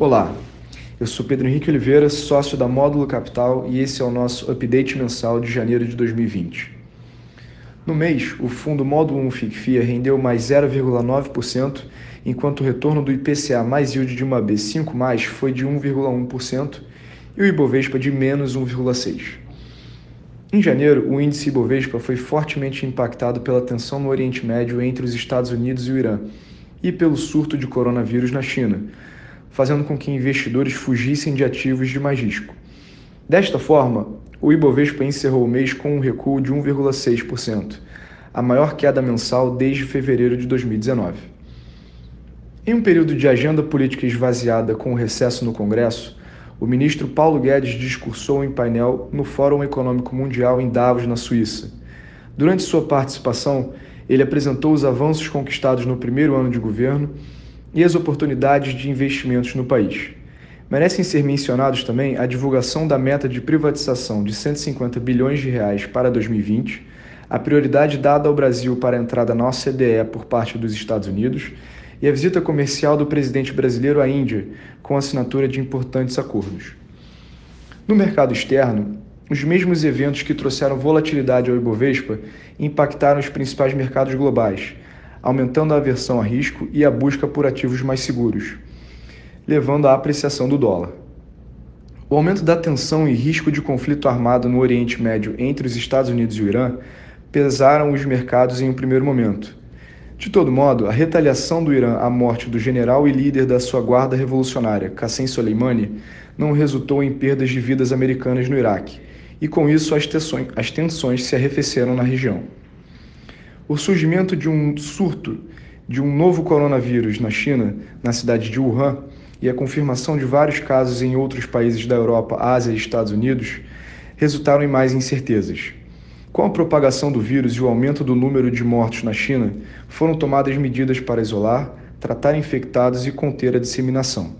Olá, eu sou Pedro Henrique Oliveira, sócio da Módulo Capital e esse é o nosso update mensal de janeiro de 2020. No mês, o fundo Módulo 1 FICFIA rendeu mais 0,9%, enquanto o retorno do IPCA mais yield de uma B5+, foi de 1,1% e o Ibovespa de menos 1,6%. Em janeiro, o índice Ibovespa foi fortemente impactado pela tensão no Oriente Médio entre os Estados Unidos e o Irã e pelo surto de coronavírus na China, fazendo com que investidores fugissem de ativos de mais risco. Desta forma, o Ibovespa encerrou o mês com um recuo de 1,6%, a maior queda mensal desde fevereiro de 2019. Em um período de agenda política esvaziada com o recesso no Congresso, o ministro Paulo Guedes discursou em painel no Fórum Econômico Mundial em Davos, na Suíça. Durante sua participação, ele apresentou os avanços conquistados no primeiro ano de governo e as oportunidades de investimentos no país. Merecem ser mencionados também a divulgação da meta de privatização de 150 bilhões de reais para 2020, a prioridade dada ao Brasil para a entrada na OCDE por parte dos Estados Unidos e a visita comercial do presidente brasileiro à Índia, com assinatura de importantes acordos. No mercado externo, os mesmos eventos que trouxeram volatilidade ao Ibovespa impactaram os principais mercados globais, aumentando a aversão a risco e a busca por ativos mais seguros, levando à apreciação do dólar. O aumento da tensão e risco de conflito armado no Oriente Médio entre os Estados Unidos e o Irã pesaram os mercados em um primeiro momento. De todo modo, a retaliação do Irã à morte do general e líder da sua guarda revolucionária, Qassem Soleimani, não resultou em perdas de vidas americanas no Iraque, e com isso as tensões, as tensões se arrefeceram na região. O surgimento de um surto de um novo coronavírus na China, na cidade de Wuhan, e a confirmação de vários casos em outros países da Europa, Ásia e Estados Unidos resultaram em mais incertezas. Com a propagação do vírus e o aumento do número de mortos na China, foram tomadas medidas para isolar, tratar infectados e conter a disseminação.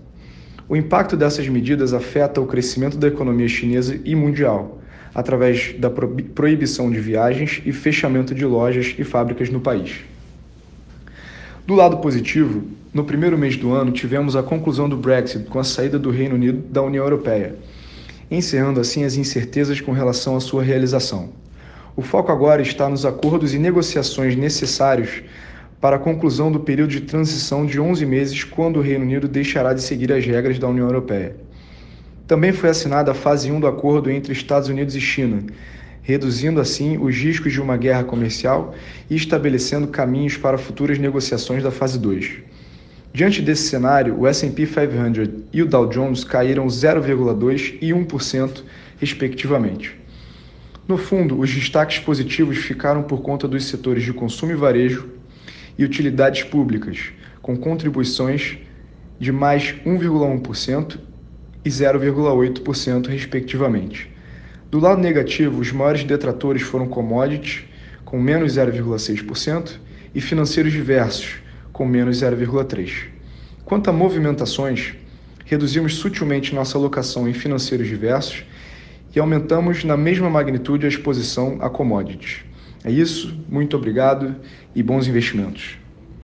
O impacto dessas medidas afeta o crescimento da economia chinesa e mundial, através da proibição de viagens e fechamento de lojas e fábricas no país. Do lado positivo, no primeiro mês do ano tivemos a conclusão do Brexit com a saída do Reino Unido da União Europeia, encerrando assim as incertezas com relação à sua realização. O foco agora está nos acordos e negociações necessários para a conclusão do período de transição de 11 meses, quando o Reino Unido deixará de seguir as regras da União Europeia. Também foi assinada a fase 1 do acordo entre Estados Unidos e China, reduzindo assim os riscos de uma guerra comercial e estabelecendo caminhos para futuras negociações da fase 2. Diante desse cenário, o S&P 500 e o Dow Jones caíram 0,2 e 1%, respectivamente. No fundo, os destaques positivos ficaram por conta dos setores de consumo e varejo e utilidades públicas, com contribuições de mais 1,1% e 0,8%, respectivamente. Do lado negativo, os maiores detratores foram commodities, com menos 0,6%, e financeiros diversos, com menos 0,3%. Quanto a movimentações, reduzimos sutilmente nossa alocação em financeiros diversos e aumentamos na mesma magnitude a exposição a commodities. É isso, muito obrigado e bons investimentos.